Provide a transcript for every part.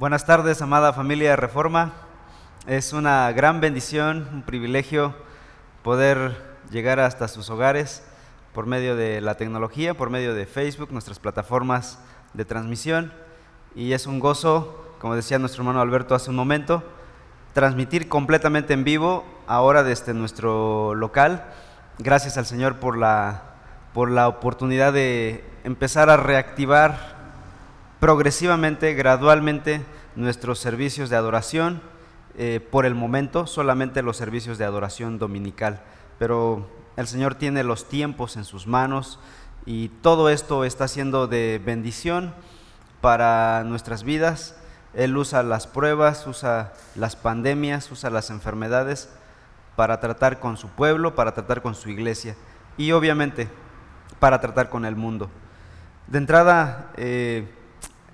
Buenas tardes, amada familia de Reforma. Es una gran bendición, un privilegio poder llegar hasta sus hogares por medio de la tecnología, por medio de Facebook, nuestras plataformas de transmisión. Y es un gozo, como decía nuestro hermano Alberto hace un momento, transmitir completamente en vivo ahora desde nuestro local. Gracias al Señor por la, por la oportunidad de empezar a reactivar progresivamente, gradualmente, nuestros servicios de adoración. Eh, por el momento, solamente los servicios de adoración dominical. Pero el Señor tiene los tiempos en sus manos y todo esto está siendo de bendición para nuestras vidas. Él usa las pruebas, usa las pandemias, usa las enfermedades para tratar con su pueblo, para tratar con su iglesia y obviamente para tratar con el mundo. De entrada, eh,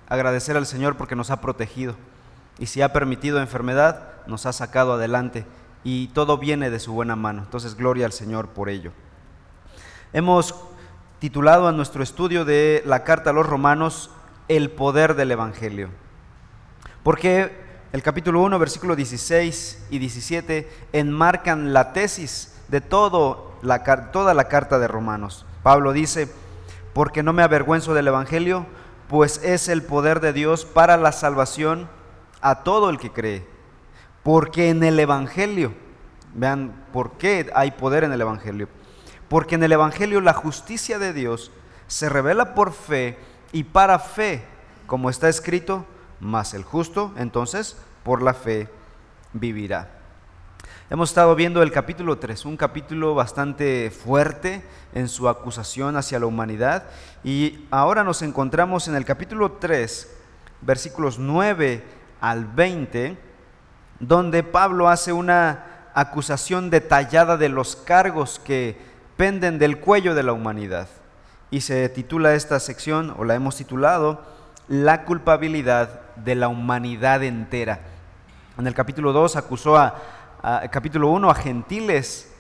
agradecer al Señor porque nos ha protegido. Y si ha permitido enfermedad, nos ha sacado adelante. Y todo viene de su buena mano. Entonces, gloria al Señor por ello. Hemos titulado a nuestro estudio de la carta a los romanos El poder del Evangelio. Porque el capítulo 1, versículo 16 y 17 enmarcan la tesis de todo la, toda la carta de Romanos. Pablo dice, porque no me avergüenzo del Evangelio, pues es el poder de Dios para la salvación a todo el que cree. Porque en el Evangelio, vean por qué hay poder en el Evangelio. Porque en el Evangelio la justicia de Dios se revela por fe y para fe, como está escrito, más el justo, entonces por la fe vivirá. Hemos estado viendo el capítulo 3, un capítulo bastante fuerte en su acusación hacia la humanidad. Y ahora nos encontramos en el capítulo 3, versículos 9 al 20, donde Pablo hace una acusación detallada de los cargos que penden del cuello de la humanidad. Y se titula esta sección, o la hemos titulado, La culpabilidad de la humanidad entera. En el capítulo 2 acusó a capítulo 1 a gentiles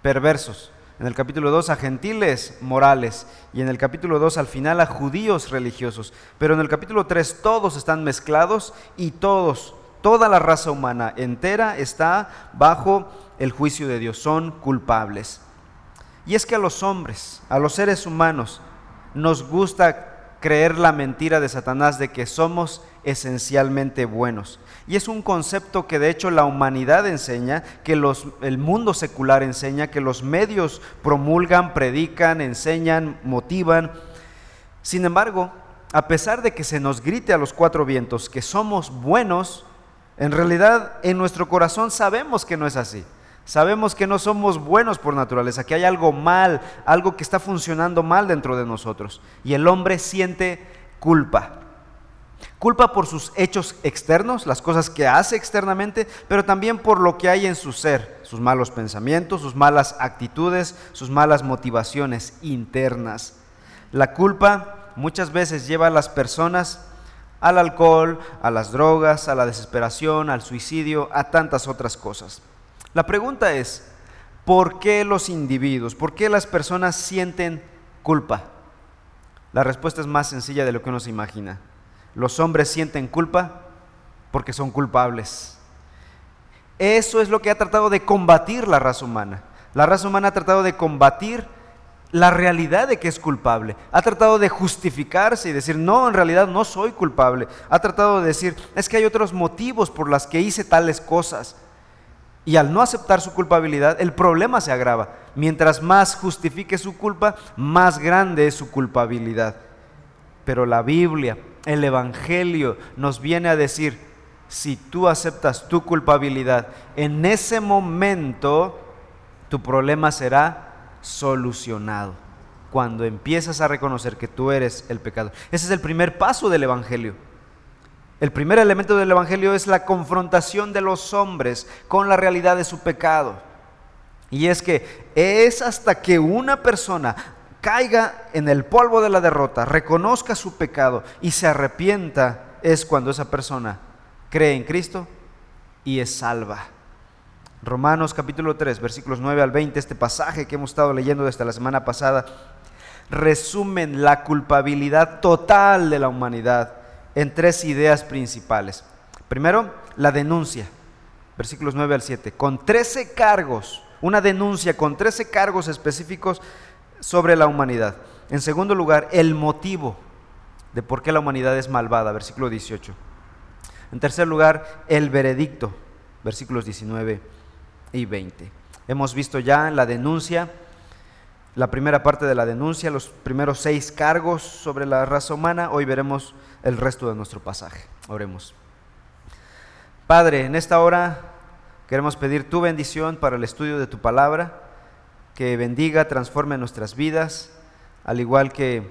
perversos, en el capítulo 2 a gentiles morales y en el capítulo 2 al final a judíos religiosos. Pero en el capítulo 3 todos están mezclados y todos, toda la raza humana entera está bajo el juicio de Dios, son culpables. Y es que a los hombres, a los seres humanos, nos gusta creer la mentira de Satanás de que somos esencialmente buenos. Y es un concepto que de hecho la humanidad enseña, que los, el mundo secular enseña, que los medios promulgan, predican, enseñan, motivan. Sin embargo, a pesar de que se nos grite a los cuatro vientos que somos buenos, en realidad en nuestro corazón sabemos que no es así. Sabemos que no somos buenos por naturaleza, que hay algo mal, algo que está funcionando mal dentro de nosotros. Y el hombre siente culpa. Culpa por sus hechos externos, las cosas que hace externamente, pero también por lo que hay en su ser, sus malos pensamientos, sus malas actitudes, sus malas motivaciones internas. La culpa muchas veces lleva a las personas al alcohol, a las drogas, a la desesperación, al suicidio, a tantas otras cosas. La pregunta es, ¿por qué los individuos, por qué las personas sienten culpa? La respuesta es más sencilla de lo que uno se imagina los hombres sienten culpa porque son culpables. Eso es lo que ha tratado de combatir la raza humana. La raza humana ha tratado de combatir la realidad de que es culpable. Ha tratado de justificarse y decir, no, en realidad no soy culpable. Ha tratado de decir, es que hay otros motivos por los que hice tales cosas. Y al no aceptar su culpabilidad, el problema se agrava. Mientras más justifique su culpa, más grande es su culpabilidad. Pero la Biblia, el Evangelio nos viene a decir, si tú aceptas tu culpabilidad, en ese momento tu problema será solucionado. Cuando empiezas a reconocer que tú eres el pecado. Ese es el primer paso del Evangelio. El primer elemento del Evangelio es la confrontación de los hombres con la realidad de su pecado. Y es que es hasta que una persona caiga en el polvo de la derrota, reconozca su pecado y se arrepienta, es cuando esa persona cree en Cristo y es salva. Romanos capítulo 3, versículos 9 al 20, este pasaje que hemos estado leyendo desde la semana pasada, resumen la culpabilidad total de la humanidad en tres ideas principales. Primero, la denuncia, versículos 9 al 7, con 13 cargos, una denuncia con 13 cargos específicos sobre la humanidad. En segundo lugar, el motivo de por qué la humanidad es malvada, versículo 18. En tercer lugar, el veredicto, versículos 19 y 20. Hemos visto ya la denuncia, la primera parte de la denuncia, los primeros seis cargos sobre la raza humana. Hoy veremos el resto de nuestro pasaje. Oremos. Padre, en esta hora queremos pedir tu bendición para el estudio de tu palabra, que bendiga, transforme nuestras vidas, al igual que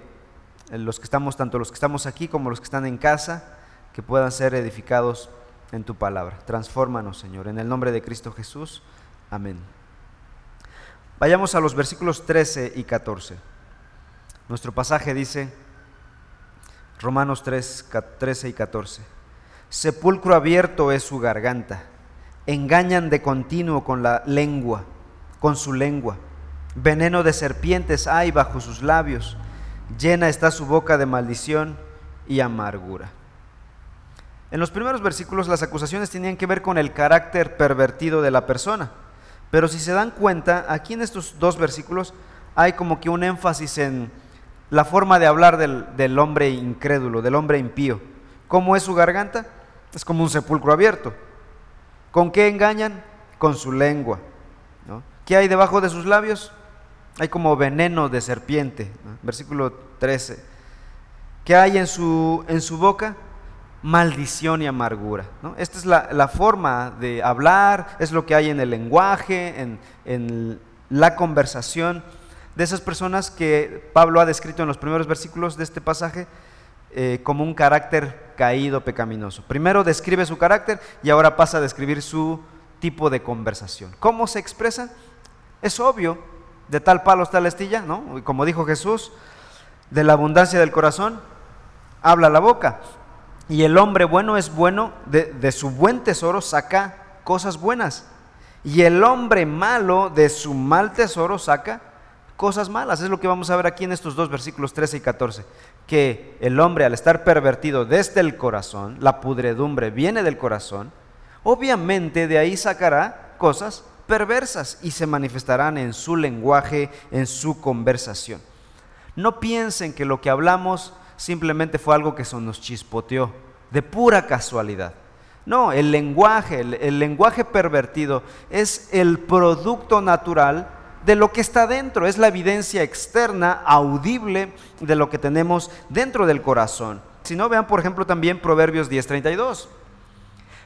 los que estamos, tanto los que estamos aquí como los que están en casa, que puedan ser edificados en tu palabra. Transfórmanos, Señor, en el nombre de Cristo Jesús. Amén. Vayamos a los versículos 13 y 14. Nuestro pasaje dice, Romanos 3, 13 y 14, Sepulcro abierto es su garganta, engañan de continuo con la lengua, con su lengua, veneno de serpientes hay bajo sus labios, llena está su boca de maldición y amargura. En los primeros versículos las acusaciones tenían que ver con el carácter pervertido de la persona, pero si se dan cuenta, aquí en estos dos versículos hay como que un énfasis en la forma de hablar del, hombre incrédulo, del hombre impío. ¿Cómo es su garganta? Es como un sepulcro abierto. ¿Con qué engañan? Con su lengua. ¿Qué hay debajo de sus labios? Hay como veneno de serpiente. Versículo 13. ¿Qué hay en su, en su boca? maldición y amargura. Esta es la, forma de hablar, es lo que hay en el lenguaje, en, la conversación de esas personas que Pablo ha descrito en los primeros versículos de este pasaje eh, como un carácter caído, pecaminoso. Primero describe su carácter y ahora pasa a describir su tipo de conversación. ¿Cómo se expresa? Es obvio, de tal palo está la estilla, ¿no? Como dijo Jesús, de la abundancia del corazón habla la boca. Y el hombre bueno es bueno, de, su buen tesoro saca cosas buenas. Y el hombre malo de su mal tesoro saca cosas malas. Es lo que vamos a ver aquí en estos dos versículos 13 y 14. Que el hombre al estar pervertido desde el corazón, la pudredumbre viene del corazón, obviamente de ahí sacará cosas perversas y se manifestarán en su lenguaje, en su conversación. No piensen que lo que hablamos simplemente fue algo que se nos chispoteó, de pura casualidad. No, el lenguaje, el, lenguaje pervertido es el producto natural de lo que está dentro, es la evidencia externa, audible de lo que tenemos dentro del corazón. Si no, vean por ejemplo también Proverbios 10:32.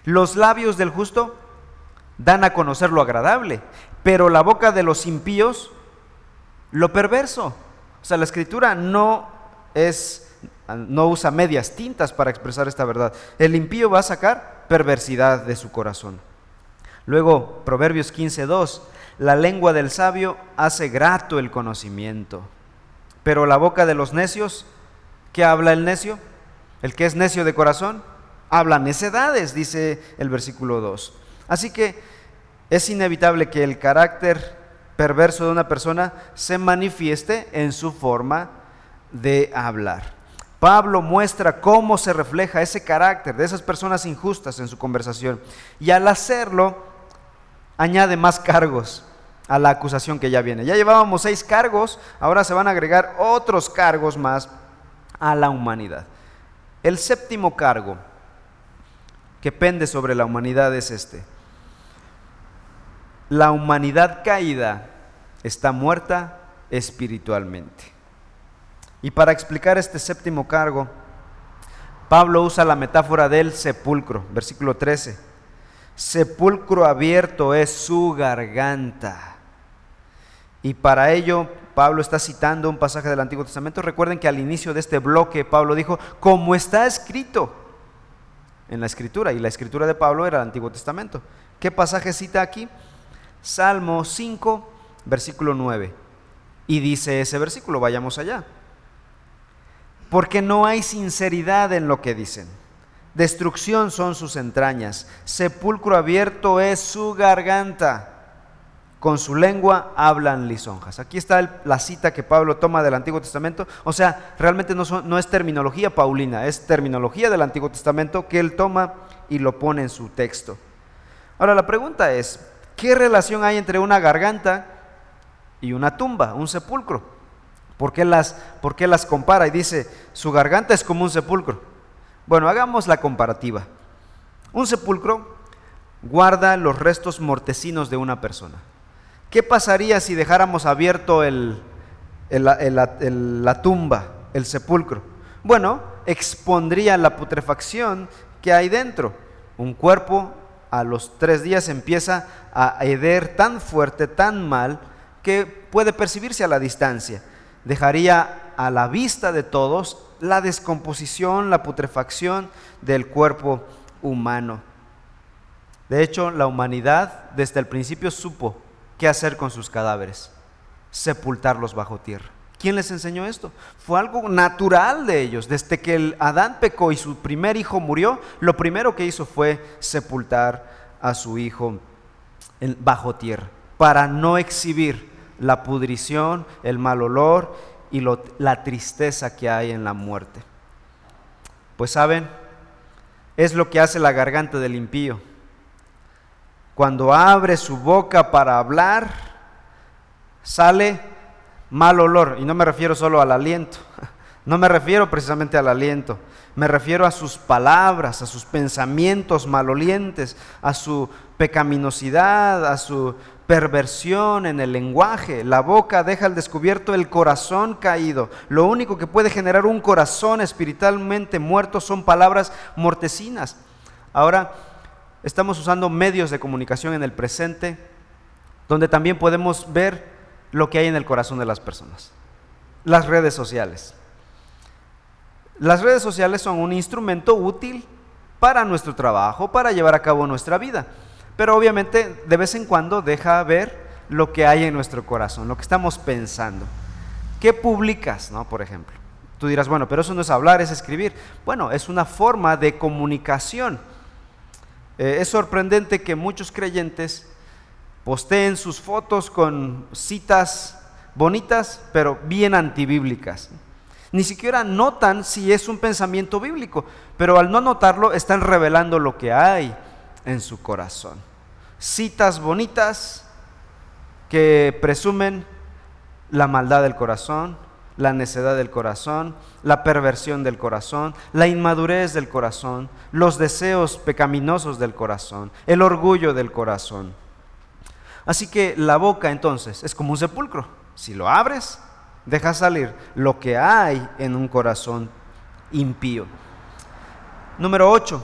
Los labios del justo dan a conocer lo agradable, pero la boca de los impíos lo perverso. O sea, la escritura no es no usa medias tintas para expresar esta verdad. El impío va a sacar perversidad de su corazón. Luego, Proverbios 15.2, la lengua del sabio hace grato el conocimiento, pero la boca de los necios, ¿qué habla el necio? El que es necio de corazón, habla necedades, dice el versículo 2. Así que es inevitable que el carácter perverso de una persona se manifieste en su forma de hablar. Pablo muestra cómo se refleja ese carácter de esas personas injustas en su conversación. Y al hacerlo, añade más cargos a la acusación que ya viene. Ya llevábamos seis cargos, ahora se van a agregar otros cargos más a la humanidad. El séptimo cargo que pende sobre la humanidad es este. La humanidad caída está muerta espiritualmente. Y para explicar este séptimo cargo, Pablo usa la metáfora del sepulcro, versículo 13. Sepulcro abierto es su garganta. Y para ello Pablo está citando un pasaje del Antiguo Testamento. Recuerden que al inicio de este bloque Pablo dijo, como está escrito en la escritura, y la escritura de Pablo era el Antiguo Testamento. ¿Qué pasaje cita aquí? Salmo 5, versículo 9. Y dice ese versículo, vayamos allá porque no hay sinceridad en lo que dicen. Destrucción son sus entrañas, sepulcro abierto es su garganta. con su lengua hablan lisonjas. Aquí está la cita que Pablo toma del Antiguo Testamento. O sea, realmente no, no, es terminología paulina, es terminología del Antiguo Testamento que él toma y lo pone en su texto. Ahora la pregunta es, ¿qué relación hay entre una garganta y una tumba, un sepulcro? ¿Por qué las, por qué las compara? Y dice, su garganta es como un sepulcro. Bueno, hagamos la comparativa. Un sepulcro guarda los restos mortecinos de una persona. ¿Qué pasaría si dejáramos abierto la tumba, el sepulcro? Bueno, expondría la putrefacción que hay dentro. Un cuerpo a los tres días empieza a heder tan fuerte, tan mal, que puede percibirse a la distancia. Dejaría a la vista de todos la descomposición, la putrefacción del cuerpo humano. De hecho, la humanidad desde el principio supo qué hacer con sus cadáveres, sepultarlos bajo tierra. ¿Quién les enseñó esto? Fue algo natural de ellos. Desde que el Adán pecó y su primer hijo murió, lo primero que hizo fue sepultar a su hijo bajo tierra, para no exhibir la pudrición, el mal olor y la tristeza que hay en la muerte. Pues saben, es lo que hace la garganta del impío cuando abre su boca para hablar, sale mal olor. Y no me refiero solo al aliento, no me refiero precisamente al aliento, me refiero a sus palabras, a sus pensamientos malolientes, a su pecaminosidad, a su perversión en el lenguaje. La boca deja al descubierto el corazón caído. Lo único que puede generar un corazón espiritualmente muerto son palabras mortecinas. Ahora, estamos usando medios de comunicación en el presente, donde también podemos ver lo que hay en el corazón de las personas. Las redes sociales. Las redes sociales son un instrumento útil para nuestro trabajo, para llevar a cabo nuestra vida, pero obviamente de vez en cuando deja ver lo que hay en nuestro corazón, lo que estamos pensando. ¿Qué publicas, no? Por ejemplo. Tú dirás, bueno, pero eso no es hablar, es escribir. Bueno, es una forma de comunicación eh, es sorprendente que muchos creyentes posteen sus fotos con citas bonitas, pero bien antibíblicas. Ni siquiera notan si es un pensamiento bíblico, pero al no notarlo están revelando lo que hay en su corazón. Citas bonitas que presumen la maldad del corazón, la necedad del corazón, la perversión del corazón, la inmadurez del corazón, los deseos pecaminosos del corazón, el orgullo del corazón. Así que la boca entonces es como un sepulcro. Si lo abres, deja salir lo que hay en un corazón impío. Número 8.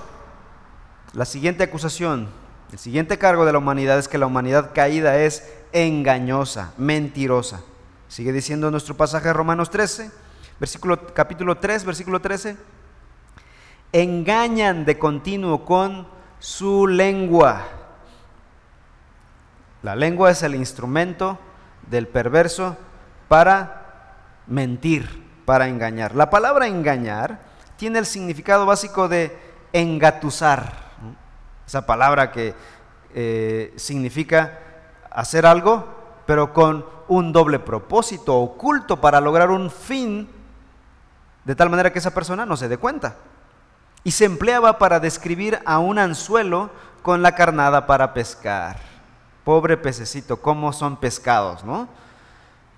La siguiente acusación, el siguiente cargo de la humanidad es que la humanidad caída es engañosa, mentirosa. Sigue diciendo nuestro pasaje de Romanos 13, versículo, capítulo 3, versículo 13. Engañan de continuo con su lengua. La lengua es el instrumento del perverso para mentir, para engañar. La palabra engañar tiene el significado básico de engatusar. Esa palabra que eh, significa hacer algo, pero con un doble propósito oculto para lograr un fin de tal manera que esa persona no se dé cuenta. Y se empleaba para describir a un anzuelo con la carnada para pescar. Pobre pececito, cómo son pescados, ¿no?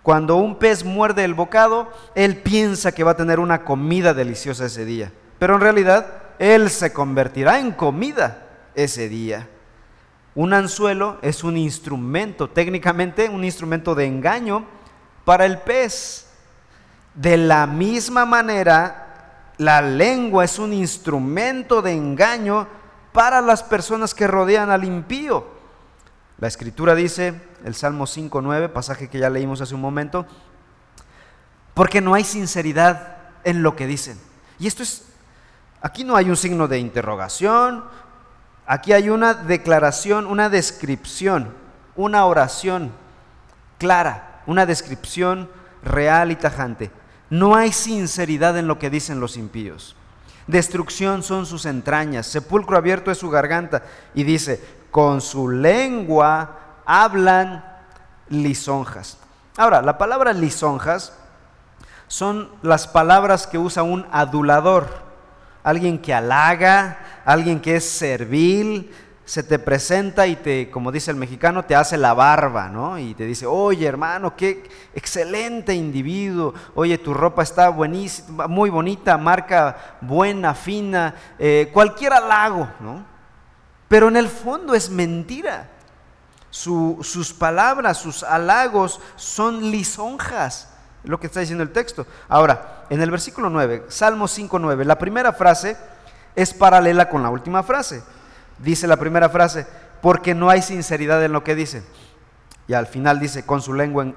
Cuando un pez muerde el bocado, él piensa que va a tener una comida deliciosa ese día, pero en realidad él se convertirá en comida ese día. Un anzuelo es un instrumento, técnicamente un instrumento de engaño para el pez. De la misma manera, la lengua es un instrumento de engaño para las personas que rodean al impío. La escritura dice, el Salmo 5.9, pasaje que ya leímos hace un momento, porque no hay sinceridad en lo que dicen. Y esto es, aquí no hay un signo de interrogación, Aquí hay una declaración, una descripción, una oración clara, una descripción real y tajante. No hay sinceridad en lo que dicen los impíos. Destrucción son sus entrañas, sepulcro abierto es su garganta. Y dice, con su lengua hablan lisonjas. Ahora, la palabra lisonjas son las palabras que usa un adulador, alguien que halaga, alguien que es servil, se te presenta y te, como dice el mexicano, te hace la barba, ¿no? Y te dice, oye hermano, qué excelente individuo, oye, tu ropa está buenísima, muy bonita, marca buena, fina, eh, cualquier halago, ¿no? Pero en el fondo es mentira. sus palabras, sus halagos son lisonjas, lo que está diciendo el texto. Ahora, en el versículo 9, Salmo 5.9, la primera frase es paralela con la última frase dice la primera frase, porque no hay sinceridad en lo que dicen. Y al final dice, con su lengua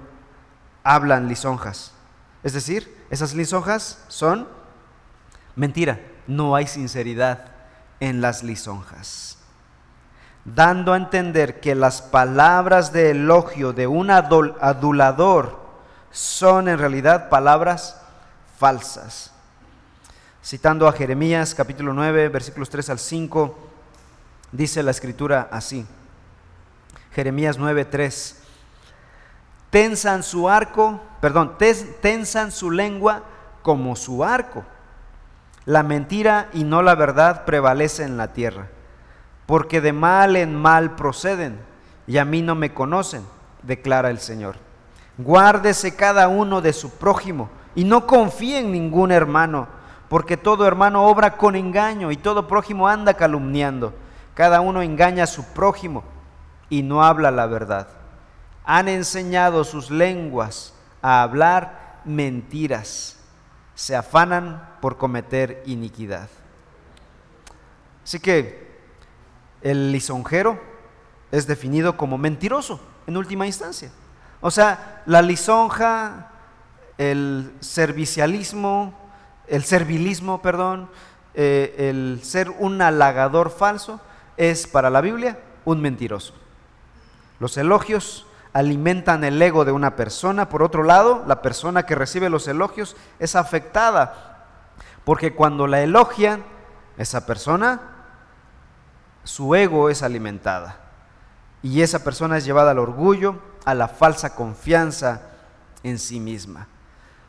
hablan lisonjas. Es decir, esas lisonjas son mentira, no hay sinceridad en las lisonjas. Dando a entender que las palabras de elogio de un adulador son en realidad palabras falsas. Citando a Jeremías capítulo 9, versículos 3 al 5, Dice la escritura así. Jeremías 9:3. Tensan su arco, perdón, tensan su lengua como su arco. La mentira y no la verdad prevalece en la tierra, porque de mal en mal proceden, y a mí no me conocen, declara el Señor. Guárdese cada uno de su prójimo, y no confíe en ningún hermano, porque todo hermano obra con engaño, y todo prójimo anda calumniando. Cada uno engaña a su prójimo y no habla la verdad. Han enseñado sus lenguas a hablar mentiras. Se afanan por cometer iniquidad. Así que el lisonjero es definido como mentiroso en última instancia. O sea, la lisonja, el servicialismo, el servilismo, perdón, eh, el ser un halagador falso, es para la Biblia un mentiroso. Los elogios alimentan el ego de una persona. Por otro lado, la persona que recibe los elogios es afectada, porque cuando la elogian, esa persona, su ego es alimentada. Y esa persona es llevada al orgullo, a la falsa confianza en sí misma.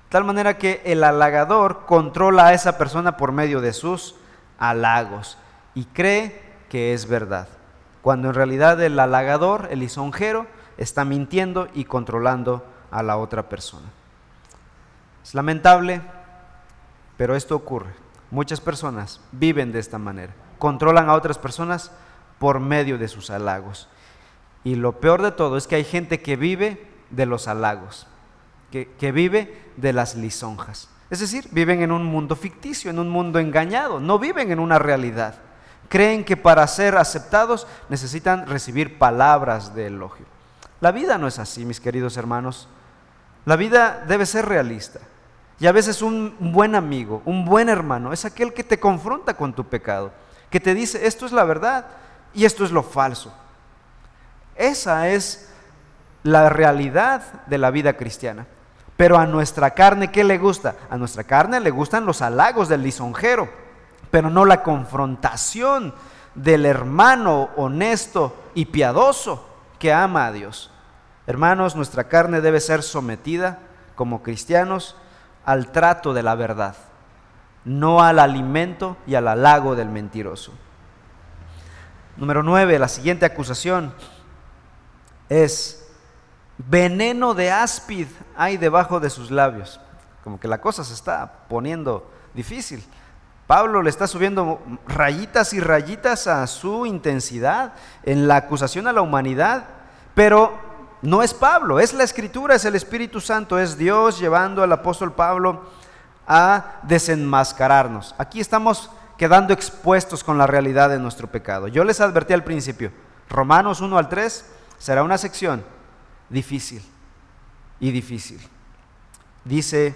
tal manera que el halagador controla a esa persona por medio de sus halagos y cree que es verdad, cuando en realidad el halagador, el lisonjero, está mintiendo y controlando a la otra persona. Es lamentable, pero esto ocurre. Muchas personas viven de esta manera, controlan a otras personas por medio de sus halagos. Y lo peor de todo es que hay gente que vive de los halagos, que, que vive de las lisonjas. Es decir, viven en un mundo ficticio, en un mundo engañado, no viven en una realidad. Creen que para ser aceptados necesitan recibir palabras de elogio. La vida no es así, mis queridos hermanos. La vida debe ser realista. Y a veces un buen amigo, un buen hermano, es aquel que te confronta con tu pecado, que te dice, esto es la verdad y esto es lo falso. Esa es la realidad de la vida cristiana. Pero a nuestra carne, ¿qué le gusta? A nuestra carne le gustan los halagos del lisonjero pero no la confrontación del hermano honesto y piadoso que ama a Dios. Hermanos, nuestra carne debe ser sometida como cristianos al trato de la verdad, no al alimento y al halago del mentiroso. Número 9, la siguiente acusación es veneno de áspid hay debajo de sus labios. Como que la cosa se está poniendo difícil. Pablo le está subiendo rayitas y rayitas a su intensidad en la acusación a la humanidad, pero no es Pablo, es la escritura, es el Espíritu Santo, es Dios llevando al apóstol Pablo a desenmascararnos. Aquí estamos quedando expuestos con la realidad de nuestro pecado. Yo les advertí al principio, Romanos 1 al 3 será una sección difícil y difícil. Dice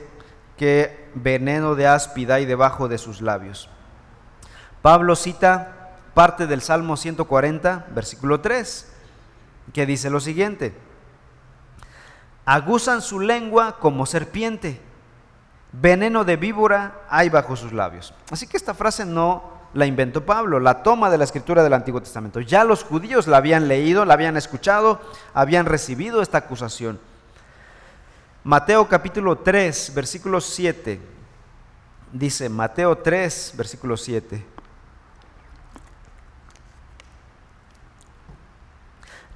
que veneno de áspida hay debajo de sus labios. Pablo cita parte del Salmo 140, versículo 3, que dice lo siguiente, aguzan su lengua como serpiente, veneno de víbora hay bajo sus labios. Así que esta frase no la inventó Pablo, la toma de la escritura del Antiguo Testamento. Ya los judíos la habían leído, la habían escuchado, habían recibido esta acusación. Mateo capítulo 3, versículo 7. Dice Mateo 3, versículo 7.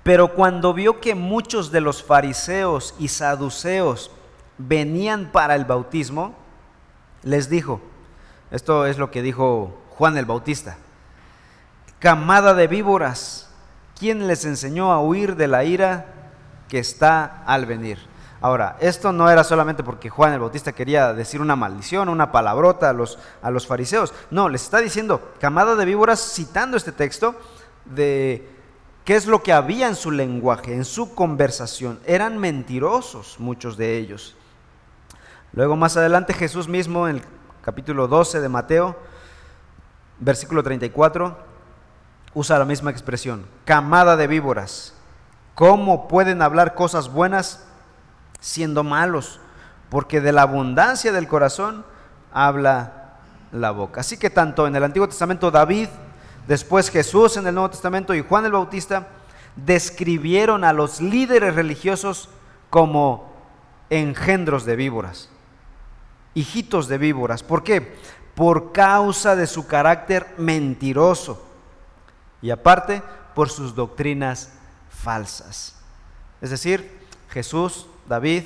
Pero cuando vio que muchos de los fariseos y saduceos venían para el bautismo, les dijo, esto es lo que dijo Juan el Bautista, camada de víboras, ¿quién les enseñó a huir de la ira que está al venir? Ahora, esto no era solamente porque Juan el Bautista quería decir una maldición, una palabrota a los, a los fariseos. No, les está diciendo, camada de víboras, citando este texto de qué es lo que había en su lenguaje, en su conversación. Eran mentirosos muchos de ellos. Luego más adelante Jesús mismo en el capítulo 12 de Mateo, versículo 34, usa la misma expresión, camada de víboras. ¿Cómo pueden hablar cosas buenas siendo malos? Porque de la abundancia del corazón habla la boca. Así que tanto en el Antiguo Testamento David Después Jesús en el Nuevo Testamento y Juan el Bautista describieron a los líderes religiosos como engendros de víboras, hijitos de víboras. ¿Por qué? Por causa de su carácter mentiroso y aparte por sus doctrinas falsas. Es decir, Jesús, David,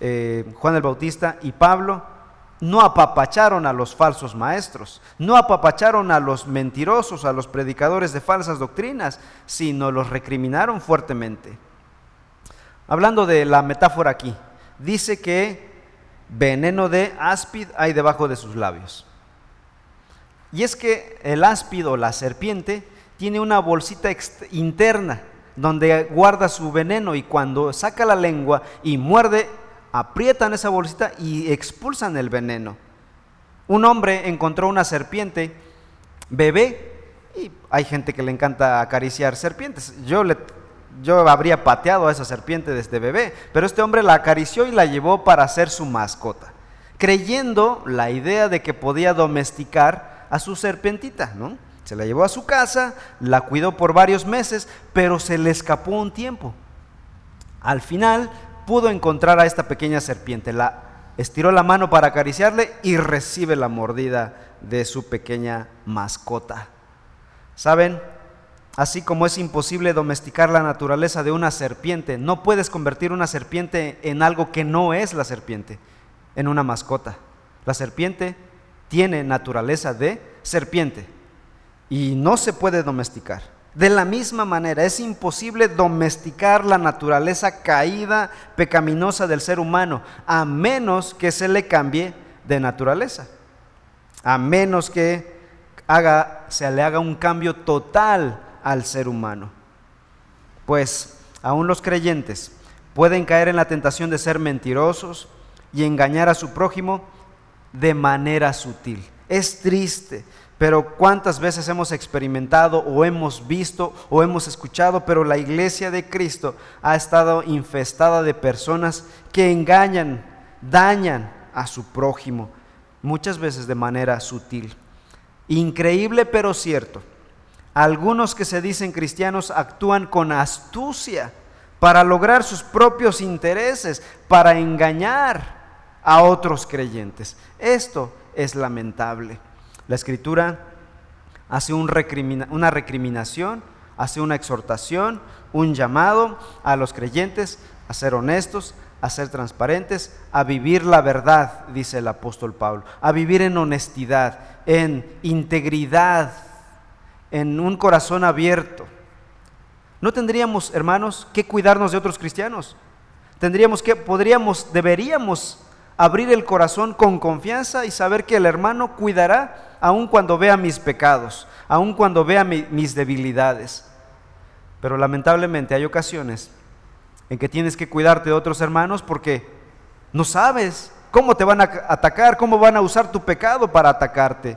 eh, Juan el Bautista y Pablo no apapacharon a los falsos maestros, no apapacharon a los mentirosos, a los predicadores de falsas doctrinas, sino los recriminaron fuertemente. Hablando de la metáfora aquí, dice que veneno de áspid hay debajo de sus labios. Y es que el áspid o la serpiente tiene una bolsita interna donde guarda su veneno y cuando saca la lengua y muerde aprietan esa bolsita y expulsan el veneno. Un hombre encontró una serpiente bebé y hay gente que le encanta acariciar serpientes. Yo, le, yo habría pateado a esa serpiente desde bebé, pero este hombre la acarició y la llevó para ser su mascota, creyendo la idea de que podía domesticar a su serpentita, ¿no? Se la llevó a su casa, la cuidó por varios meses, pero se le escapó un tiempo. Al final pudo encontrar a esta pequeña serpiente. La estiró la mano para acariciarle y recibe la mordida de su pequeña mascota. ¿Saben? Así como es imposible domesticar la naturaleza de una serpiente, no puedes convertir una serpiente en algo que no es la serpiente, en una mascota. La serpiente tiene naturaleza de serpiente y no se puede domesticar. De la misma manera, es imposible domesticar la naturaleza caída, pecaminosa del ser humano, a menos que se le cambie de naturaleza, a menos que se le haga un cambio total al ser humano. Pues aún los creyentes pueden caer en la tentación de ser mentirosos y engañar a su prójimo de manera sutil. Es triste, pero cuántas veces hemos experimentado o hemos visto o hemos escuchado, pero la iglesia de Cristo ha estado infestada de personas que engañan, dañan a su prójimo, muchas veces de manera sutil. Increíble pero cierto. Algunos que se dicen cristianos actúan con astucia para lograr sus propios intereses, para engañar a otros creyentes. Esto es lamentable. La escritura hace una recriminación, hace una exhortación, un llamado a los creyentes a ser honestos, a ser transparentes, a vivir la verdad, dice el apóstol Pablo, a vivir en honestidad, en integridad, en un corazón abierto. ¿No tendríamos, hermanos, que cuidarnos de otros cristianos? Tendríamos que, podríamos, deberíamos abrir el corazón con confianza y saber que el hermano cuidará aun cuando vea mis pecados, aun cuando vea mis debilidades. Pero lamentablemente hay ocasiones en que tienes que cuidarte de otros hermanos porque no sabes cómo te van a atacar, cómo van a usar tu pecado para atacarte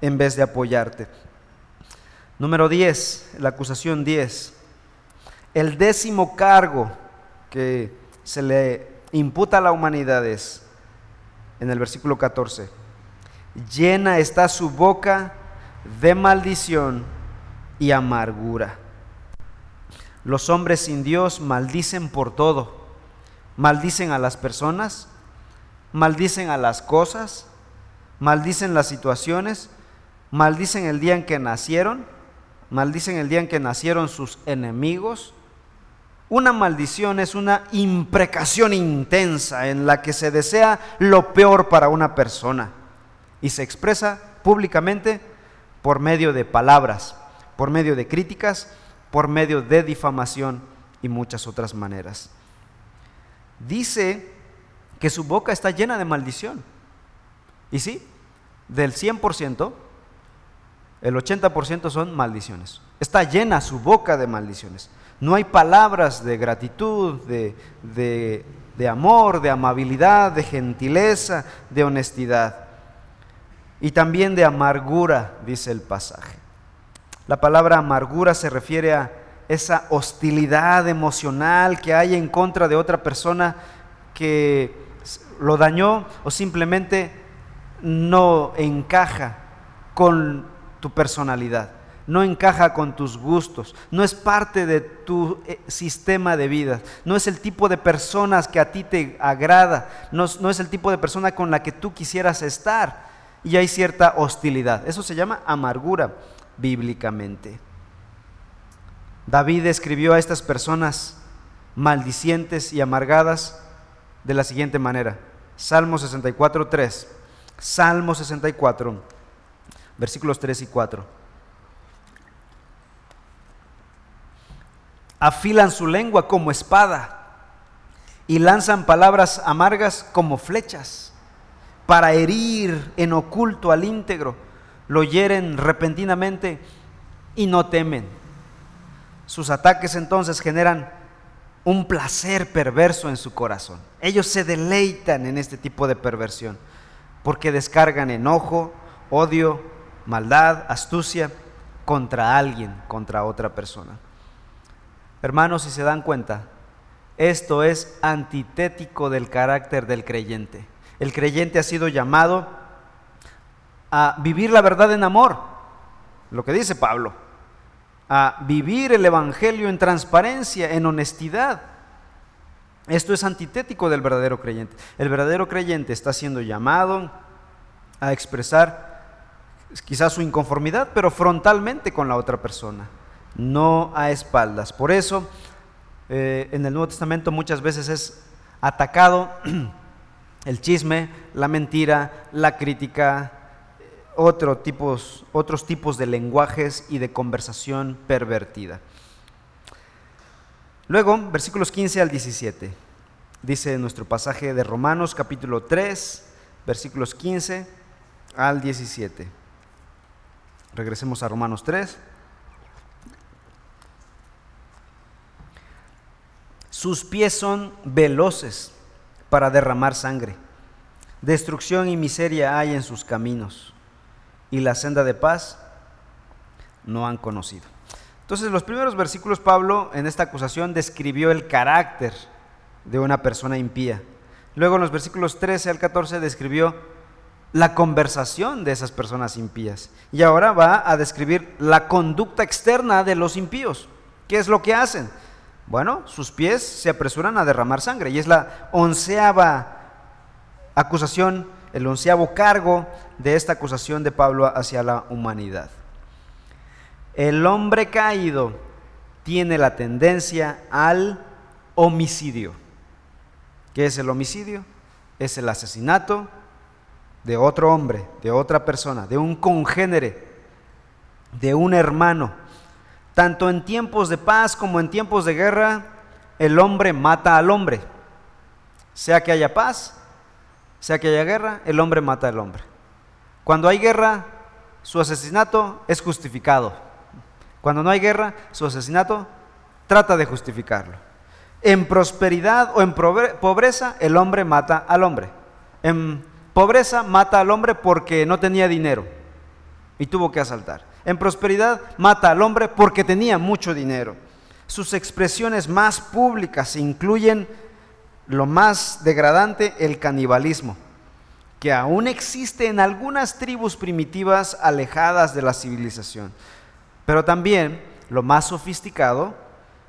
en vez de apoyarte. Número 10, la acusación 10. El décimo cargo que se le imputa a la humanidad es en el versículo 14. Llena está su boca de maldición y amargura. Los hombres sin Dios maldicen por todo. Maldicen a las personas, maldicen a las cosas, maldicen las situaciones, maldicen el día en que nacieron, maldicen el día en que nacieron sus enemigos. Una maldición es una imprecación intensa en la que se desea lo peor para una persona y se expresa públicamente por medio de palabras, por medio de críticas, por medio de difamación y muchas otras maneras. Dice que su boca está llena de maldición. Y sí, del 100%, el 80% son maldiciones. Está llena su boca de maldiciones. No hay palabras de gratitud, de, de amor, de amabilidad, de gentileza, de honestidad. Y también de amargura, dice el pasaje. La palabra amargura se refiere a esa hostilidad emocional que hay en contra de otra persona que lo dañó o simplemente no encaja con tu personalidad, no encaja con tus gustos, no es parte de tu eh, sistema de vida, no es el tipo de personas que a ti te agrada, no, no es el tipo de persona con la que tú quisieras estar y hay cierta hostilidad. Eso se llama amargura bíblicamente. David escribió a estas personas maldicientes y amargadas de la siguiente manera. Salmo 64, 3. Salmo 64, versículos 3 y 4. Afilan su lengua como espada y lanzan palabras amargas como flechas para herir en oculto al íntegro lo hieren repentinamente y no temen. Sus ataques entonces generan un placer perverso en su corazón. Ellos se deleitan en este tipo de perversión porque descargan enojo, odio, maldad, astucia contra alguien, contra otra persona. Hermanos, si se dan cuenta, esto es antitético del carácter del creyente. El creyente ha sido llamado a vivir la verdad en amor, lo que dice Pablo, a vivir el Evangelio en transparencia, en honestidad. Esto es antitético del verdadero creyente. El verdadero creyente está siendo llamado a expresar quizás su inconformidad, pero frontalmente con la otra persona, no a espaldas. Por eso, eh, en el Nuevo Testamento muchas veces es atacado el chisme, la mentira, la crítica, tipos, otros tipos de lenguajes y de conversación pervertida. Luego, versículos 15 al 17, dice nuestro pasaje de Romanos capítulo 3, versículos 15 al 17. Regresemos a Romanos 3. Sus pies son veloces para derramar sangre. Destrucción y miseria hay en sus caminos y la senda de paz no han conocido. Entonces, los primeros versículos, Pablo en esta acusación describió el carácter de una persona impía. Luego en los versículos 13 al 14 describió la conversación de esas personas impías. Y ahora va a describir la conducta externa de los impíos. ¿Qué es lo que hacen? Bueno, sus pies se apresuran a derramar sangre. Y es la onceava acusación el onceavo cargo de esta acusación de Pablo hacia la humanidad. El hombre caído tiene la tendencia al homicidio. ¿Qué es el homicidio? Es el asesinato de otro hombre, de otra persona, de un congénere, de un hermano. Tanto en tiempos de paz como en tiempos de guerra, el hombre mata al hombre. Sea que haya paz, sea que haya guerra, el hombre mata al hombre. Cuando hay guerra, su asesinato es justificado. Cuando no hay guerra, su asesinato trata de justificarlo. En prosperidad o en pobreza, el hombre mata al hombre. En pobreza mata al hombre porque no tenía dinero y tuvo que asaltar. En prosperidad mata al hombre porque tenía mucho dinero. Sus expresiones más públicas incluyen lo más degradante, el canibalismo. que aún existe en algunas tribus primitivas alejadas de la civilización. Pero también lo más sofisticado,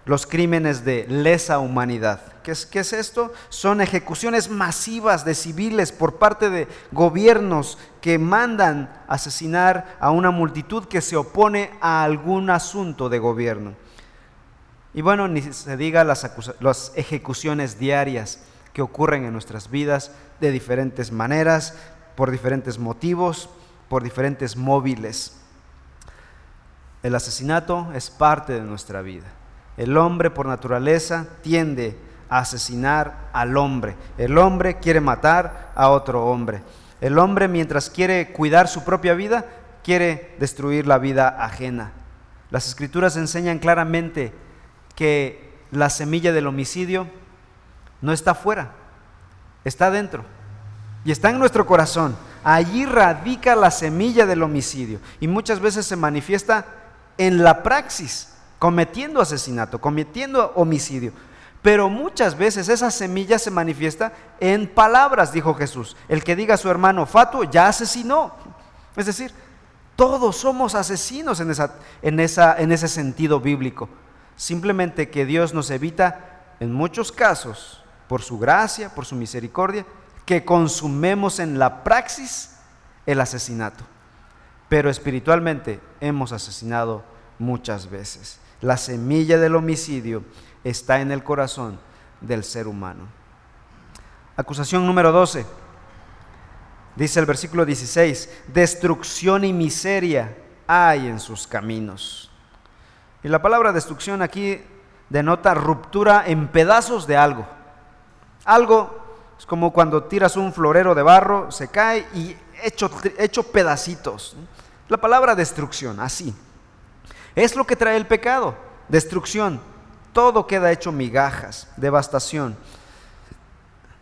los crímenes de lesa humanidad. ¿Qué es, ¿Qué es, esto? Son ejecuciones masivas de civiles por parte de gobiernos que mandan asesinar a una multitud que se opone a algún asunto de gobierno. Y bueno, ni se diga las ejecuciones diarias que ocurren en nuestras vidas de diferentes maneras, por diferentes motivos, por diferentes móviles. El asesinato es parte de nuestra vida. El hombre por naturaleza tiende a asesinar al hombre. El hombre quiere matar a otro hombre. El hombre mientras quiere cuidar su propia vida, quiere destruir la vida ajena. Las escrituras enseñan claramente que la semilla del homicidio no está fuera, está dentro y está en nuestro corazón. Allí radica la semilla del homicidio y muchas veces se manifiesta en la praxis, cometiendo asesinato, cometiendo homicidio. Pero muchas veces esa semilla se manifiesta en palabras, dijo Jesús. El que diga a su hermano fatuo ya asesinó. Es decir, todos somos asesinos en, esa, en, esa, en ese sentido bíblico. Simplemente que Dios nos evita en muchos casos por su gracia, por su misericordia, que consumemos en la praxis el asesinato. Pero espiritualmente hemos asesinado muchas veces. La semilla del homicidio está en el corazón del ser humano. Acusación número 12. Dice el versículo 16, destrucción y miseria hay en sus caminos. Y la palabra destrucción aquí denota ruptura en pedazos de algo. Algo es como cuando tiras un florero de barro, se cae y hecho, hecho pedacitos. La palabra destrucción, así. Es lo que trae el pecado, destrucción. Todo queda hecho migajas, devastación.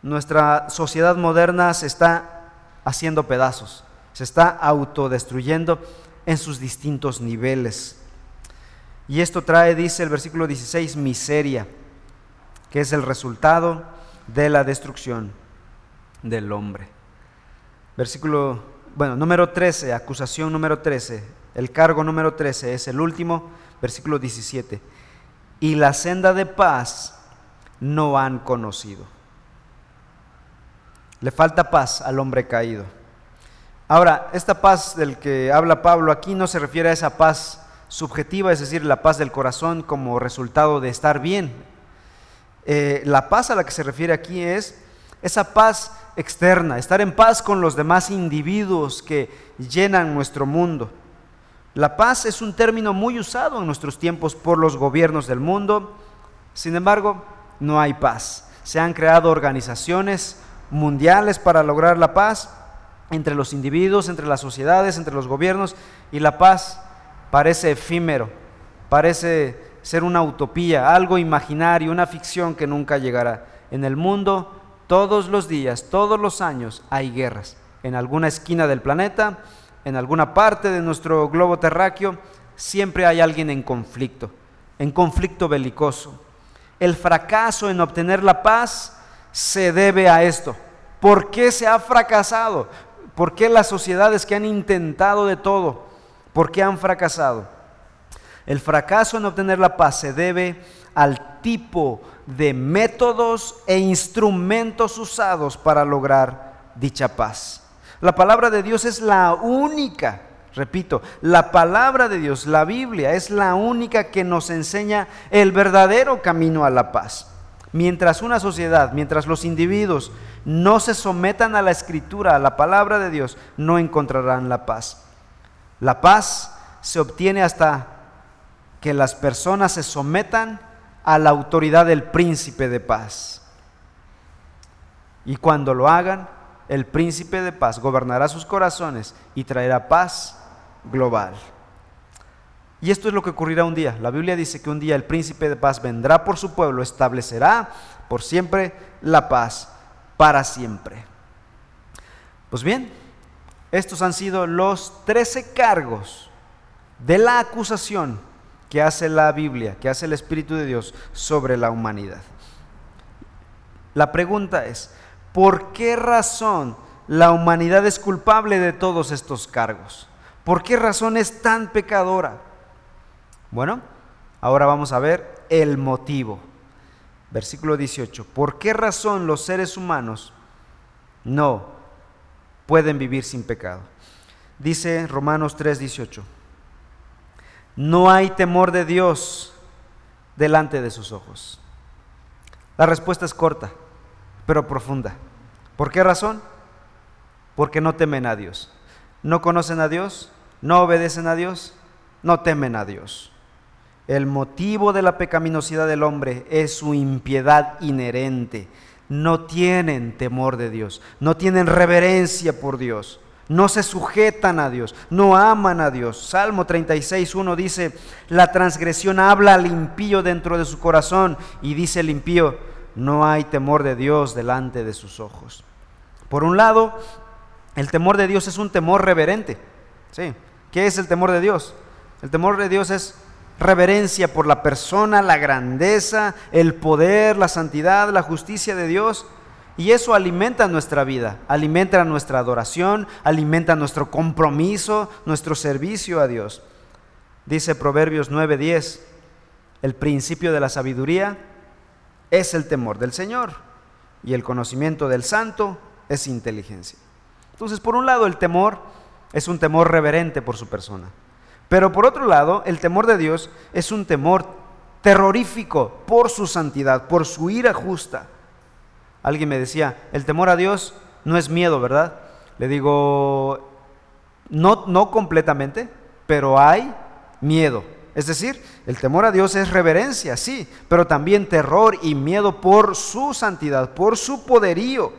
Nuestra sociedad moderna se está haciendo pedazos, se está autodestruyendo en sus distintos niveles. Y esto trae, dice el versículo 16, miseria, que es el resultado de la destrucción del hombre. Versículo, bueno, número 13, acusación número 13, el cargo número 13 es el último, versículo 17. Y la senda de paz no han conocido. Le falta paz al hombre caído. Ahora, esta paz del que habla Pablo aquí no se refiere a esa paz subjetiva, es decir, la paz del corazón como resultado de estar bien, eh, la paz a la que se refiere aquí es esa paz externa, estar en paz con los demás individuos que llenan nuestro mundo. La paz es un término muy usado en nuestros tiempos por los gobiernos del mundo, sin embargo, no hay paz. Se han creado organizaciones mundiales para lograr la paz entre los individuos, entre las sociedades, entre los gobiernos, y la paz parece efímero, parece ser una utopía, algo imaginario, una ficción que nunca llegará. En el mundo, todos los días, todos los años, hay guerras. En alguna esquina del planeta, en alguna parte de nuestro globo terráqueo, siempre hay alguien en conflicto, en conflicto belicoso. El fracaso en obtener la paz se debe a esto. ¿Por qué se ha fracasado? ¿Por qué las sociedades que han intentado de todo, por qué han fracasado? El fracaso en obtener la paz se debe al tipo de métodos e instrumentos usados para lograr dicha paz. La palabra de Dios es la única, repito, la palabra de Dios, la Biblia, es la única que nos enseña el verdadero camino a la paz. Mientras una sociedad, mientras los individuos no se sometan a la escritura, a la palabra de Dios, no encontrarán la paz. La paz se obtiene hasta que las personas se sometan a la autoridad del príncipe de paz. Y cuando lo hagan, el príncipe de paz gobernará sus corazones y traerá paz global. Y esto es lo que ocurrirá un día. La Biblia dice que un día el príncipe de paz vendrá por su pueblo, establecerá por siempre la paz, para siempre. Pues bien, estos han sido los trece cargos de la acusación que hace la Biblia, que hace el Espíritu de Dios sobre la humanidad. La pregunta es, ¿por qué razón la humanidad es culpable de todos estos cargos? ¿Por qué razón es tan pecadora? Bueno, ahora vamos a ver el motivo. Versículo 18. ¿Por qué razón los seres humanos no pueden vivir sin pecado? Dice Romanos 3:18. No hay temor de Dios delante de sus ojos. La respuesta es corta, pero profunda. ¿Por qué razón? Porque no temen a Dios. No conocen a Dios, no obedecen a Dios, no temen a Dios. El motivo de la pecaminosidad del hombre es su impiedad inherente. No tienen temor de Dios, no tienen reverencia por Dios, no se sujetan a Dios, no aman a Dios. Salmo 36, 1 dice, la transgresión habla al impío dentro de su corazón y dice el impío, no hay temor de Dios delante de sus ojos. Por un lado, el temor de Dios es un temor reverente. ¿Sí? ¿Qué es el temor de Dios? El temor de Dios es reverencia por la persona, la grandeza, el poder, la santidad, la justicia de Dios. Y eso alimenta nuestra vida, alimenta nuestra adoración, alimenta nuestro compromiso, nuestro servicio a Dios. Dice Proverbios 9:10, el principio de la sabiduría es el temor del Señor y el conocimiento del santo es inteligencia. Entonces, por un lado, el temor es un temor reverente por su persona. Pero por otro lado, el temor de Dios es un temor terrorífico por su santidad, por su ira justa. Alguien me decía, el temor a Dios no es miedo, ¿verdad? Le digo, no, no completamente, pero hay miedo. Es decir, el temor a Dios es reverencia, sí, pero también terror y miedo por su santidad, por su poderío.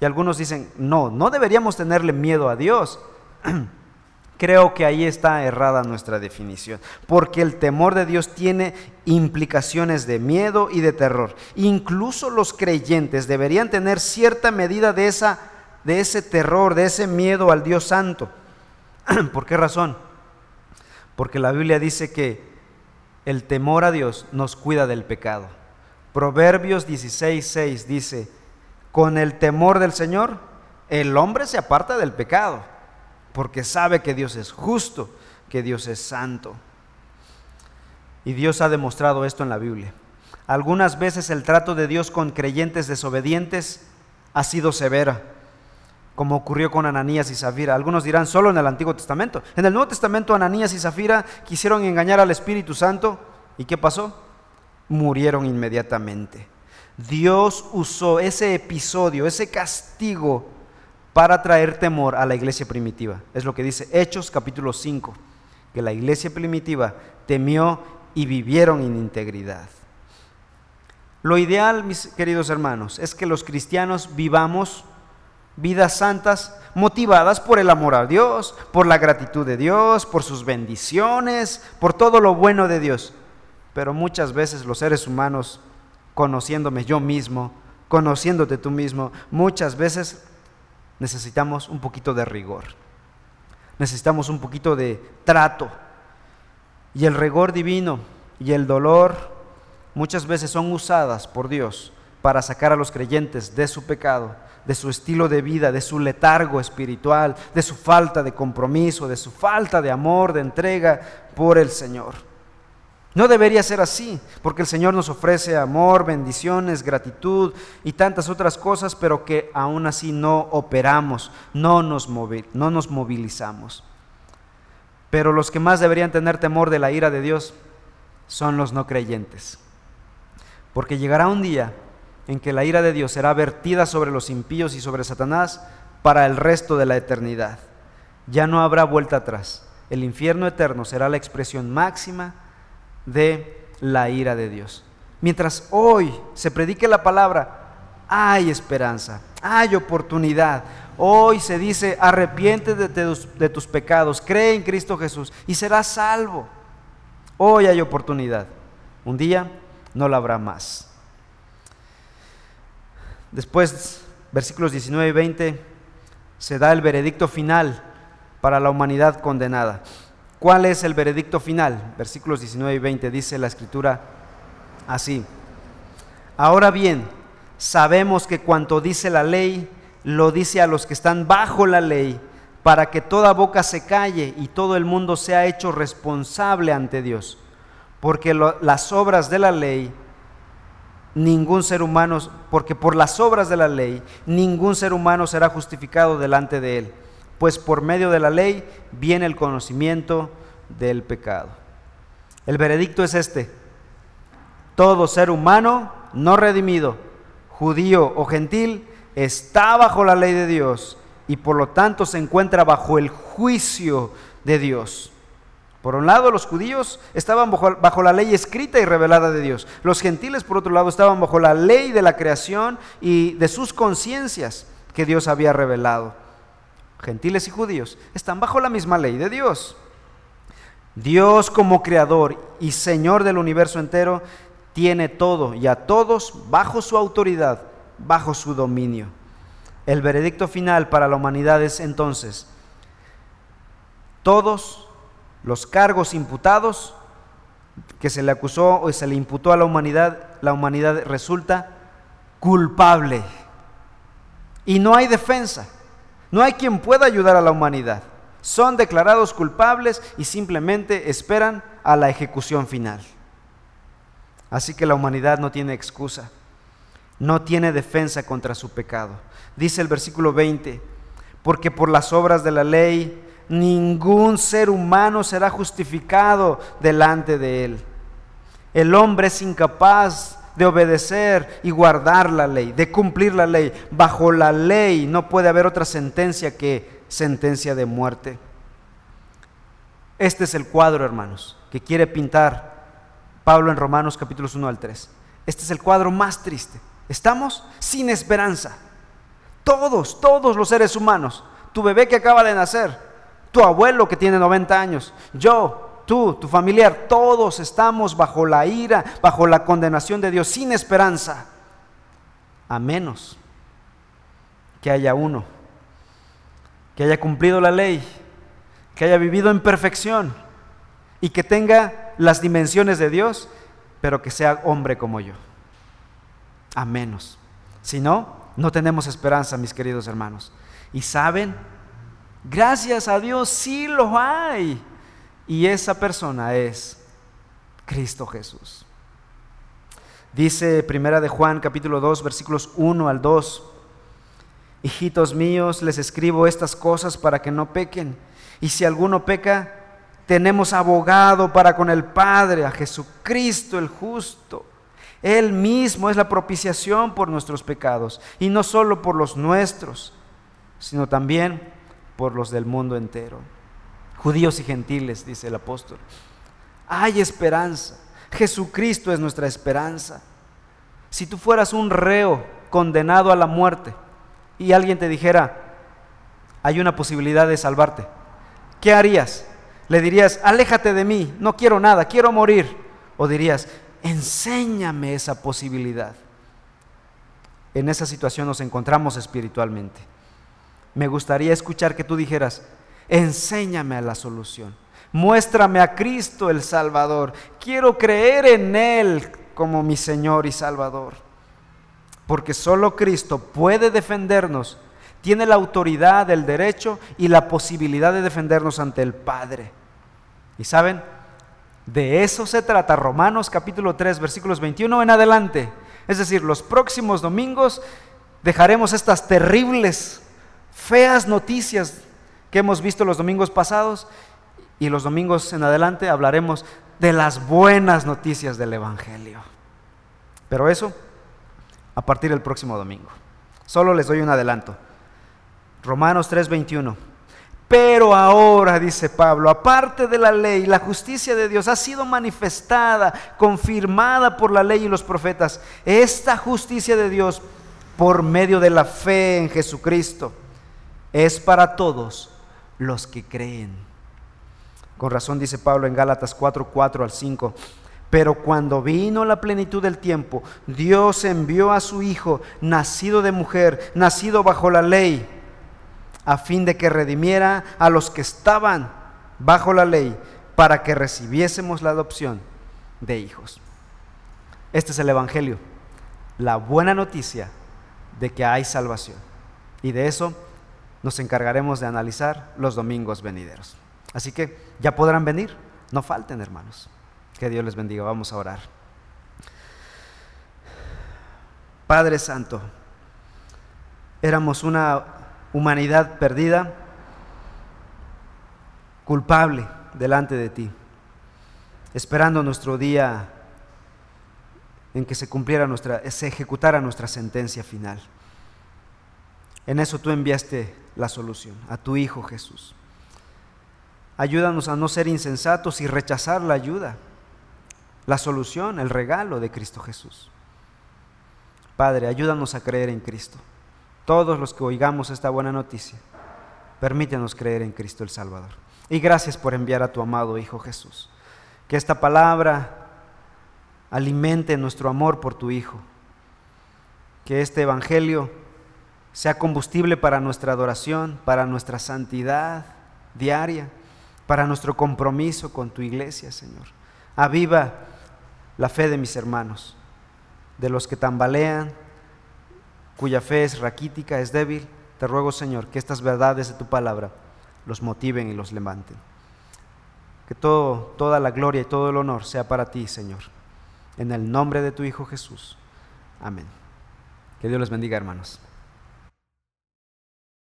Y algunos dicen, no, no deberíamos tenerle miedo a Dios. Creo que ahí está errada nuestra definición, porque el temor de Dios tiene implicaciones de miedo y de terror. Incluso los creyentes deberían tener cierta medida de, esa, de ese terror, de ese miedo al Dios Santo. ¿Por qué razón? Porque la Biblia dice que el temor a Dios nos cuida del pecado. Proverbios 16:6 dice, con el temor del Señor, el hombre se aparta del pecado porque sabe que Dios es justo, que Dios es santo. Y Dios ha demostrado esto en la Biblia. Algunas veces el trato de Dios con creyentes desobedientes ha sido severa, como ocurrió con Ananías y Zafira. Algunos dirán solo en el Antiguo Testamento. En el Nuevo Testamento Ananías y Zafira quisieron engañar al Espíritu Santo. ¿Y qué pasó? Murieron inmediatamente. Dios usó ese episodio, ese castigo para traer temor a la iglesia primitiva. Es lo que dice Hechos capítulo 5, que la iglesia primitiva temió y vivieron en integridad. Lo ideal, mis queridos hermanos, es que los cristianos vivamos vidas santas motivadas por el amor a Dios, por la gratitud de Dios, por sus bendiciones, por todo lo bueno de Dios. Pero muchas veces los seres humanos, conociéndome yo mismo, conociéndote tú mismo, muchas veces necesitamos un poquito de rigor. Necesitamos un poquito de trato. Y el rigor divino y el dolor muchas veces son usadas por Dios para sacar a los creyentes de su pecado, de su estilo de vida, de su letargo espiritual, de su falta de compromiso, de su falta de amor, de entrega por el Señor. No debería ser así, porque el Señor nos ofrece amor, bendiciones, gratitud y tantas otras cosas, pero que aún así no operamos, no nos, no nos movilizamos. Pero los que más deberían tener temor de la ira de Dios son los no creyentes. Porque llegará un día en que la ira de Dios será vertida sobre los impíos y sobre Satanás para el resto de la eternidad. Ya no habrá vuelta atrás. El infierno eterno será la expresión máxima de la ira de Dios. Mientras hoy se predique la palabra, hay esperanza, hay oportunidad. Hoy se dice, arrepiente de, tus pecados, cree en Cristo Jesús y serás salvo. Hoy hay oportunidad. Un día no la habrá más. Después, versículos 19 y 20, se da el veredicto final para la humanidad condenada. ¿Cuál es el veredicto final? Versículos 19 y 20 dice la escritura así. Ahora bien, sabemos que cuanto dice la ley, lo dice a los que están bajo la ley, para que toda boca se calle y todo el mundo sea hecho responsable ante Dios. Porque las obras de la ley, ningún ser humano, porque por las obras de la ley, ningún ser humano será justificado delante de él, pues por medio de la ley viene el conocimiento del pecado. El veredicto es este, todo ser humano no redimido, judío o gentil, está bajo la ley de Dios y por lo tanto se encuentra bajo el juicio de Dios. Por un lado, los judíos estaban bajo, la ley escrita y revelada de Dios. Los gentiles, por otro lado, estaban bajo la ley de la creación y de sus conciencias que Dios había revelado. Gentiles y judíos están bajo la misma ley de Dios. Dios como creador y Señor del universo entero tiene todo y a todos bajo su autoridad, bajo su dominio. El veredicto final para la humanidad es entonces, todos los cargos imputados que se le acusó o se le imputó a la humanidad, la humanidad resulta culpable. Y no hay defensa, no hay quien pueda ayudar a la humanidad. Son declarados culpables y simplemente esperan a la ejecución final. Así que la humanidad no tiene excusa, no tiene defensa contra su pecado. Dice el versículo 20, porque por las obras de la ley ningún ser humano será justificado delante de él. El hombre es incapaz de obedecer y guardar la ley, de cumplir la ley. Bajo la ley no puede haber otra sentencia que sentencia de muerte. Este es el cuadro, hermanos, que quiere pintar Pablo en Romanos capítulos 1 al 3. Este es el cuadro más triste. Estamos sin esperanza. Todos, todos los seres humanos. Tu bebé que acaba de nacer, tu abuelo que tiene 90 años, yo, tú, tu familiar, todos estamos bajo la ira, bajo la condenación de Dios, sin esperanza. A menos que haya uno, que haya cumplido la ley, que haya vivido en perfección y que tenga las dimensiones de Dios, pero que sea hombre como yo. A menos. Si no, no tenemos esperanza, mis queridos hermanos. Y saben, gracias a Dios sí lo hay. Y esa persona es Cristo Jesús. Dice Primera de Juan capítulo 2 versículos 1 al 2. Hijitos míos, les escribo estas cosas para que no pequen. Y si alguno peca, tenemos abogado para con el Padre, a Jesucristo el justo. Él mismo es la propiciación por nuestros pecados, y no solo por los nuestros, sino también por los del mundo entero. Judíos y gentiles, dice el apóstol. Hay esperanza. Jesucristo es nuestra esperanza. Si tú fueras un reo condenado a la muerte y alguien te dijera, hay una posibilidad de salvarte, ¿qué harías? Le dirías, aléjate de mí, no quiero nada, quiero morir. O dirías, enséñame esa posibilidad. En esa situación nos encontramos espiritualmente. Me gustaría escuchar que tú dijeras, enséñame a la solución. Muéstrame a Cristo el Salvador. Quiero creer en Él como mi Señor y Salvador. Porque solo Cristo puede defendernos. Tiene la autoridad, el derecho y la posibilidad de defendernos ante el Padre. Y saben, de eso se trata Romanos capítulo 3, versículos 21 en adelante. Es decir, los próximos domingos dejaremos estas terribles, feas noticias que hemos visto los domingos pasados y los domingos en adelante hablaremos de las buenas noticias del Evangelio. Pero eso a partir del próximo domingo. Solo les doy un adelanto. Romanos 21 pero ahora, dice Pablo, aparte de la ley, la justicia de Dios ha sido manifestada, confirmada por la ley y los profetas. Esta justicia de Dios por medio de la fe en Jesucristo es para todos los que creen. Con razón dice Pablo en Gálatas 4, 4 al 5. Pero cuando vino la plenitud del tiempo, Dios envió a su Hijo, nacido de mujer, nacido bajo la ley a fin de que redimiera a los que estaban bajo la ley para que recibiésemos la adopción de hijos. Este es el Evangelio, la buena noticia de que hay salvación. Y de eso nos encargaremos de analizar los domingos venideros. Así que ya podrán venir, no falten hermanos. Que Dios les bendiga, vamos a orar. Padre Santo, éramos una humanidad perdida, culpable delante de ti, esperando nuestro día en que se cumpliera nuestra, se ejecutara nuestra sentencia final. En eso tú enviaste la solución, a tu Hijo Jesús. Ayúdanos a no ser insensatos y rechazar la ayuda, la solución, el regalo de Cristo Jesús. Padre, ayúdanos a creer en Cristo. Todos los que oigamos esta buena noticia, permítenos creer en Cristo el Salvador. Y gracias por enviar a tu amado Hijo Jesús. Que esta palabra alimente nuestro amor por tu Hijo. Que este Evangelio sea combustible para nuestra adoración, para nuestra santidad diaria, para nuestro compromiso con tu iglesia, Señor. Aviva la fe de mis hermanos, de los que tambalean, cuya fe es raquítica, es débil. Te ruego, Señor, que estas verdades de tu palabra los motiven y los levanten. Que toda la gloria y todo el honor sea para ti, Señor. En el nombre de tu Hijo Jesús. Amén. Que Dios les bendiga, hermanos.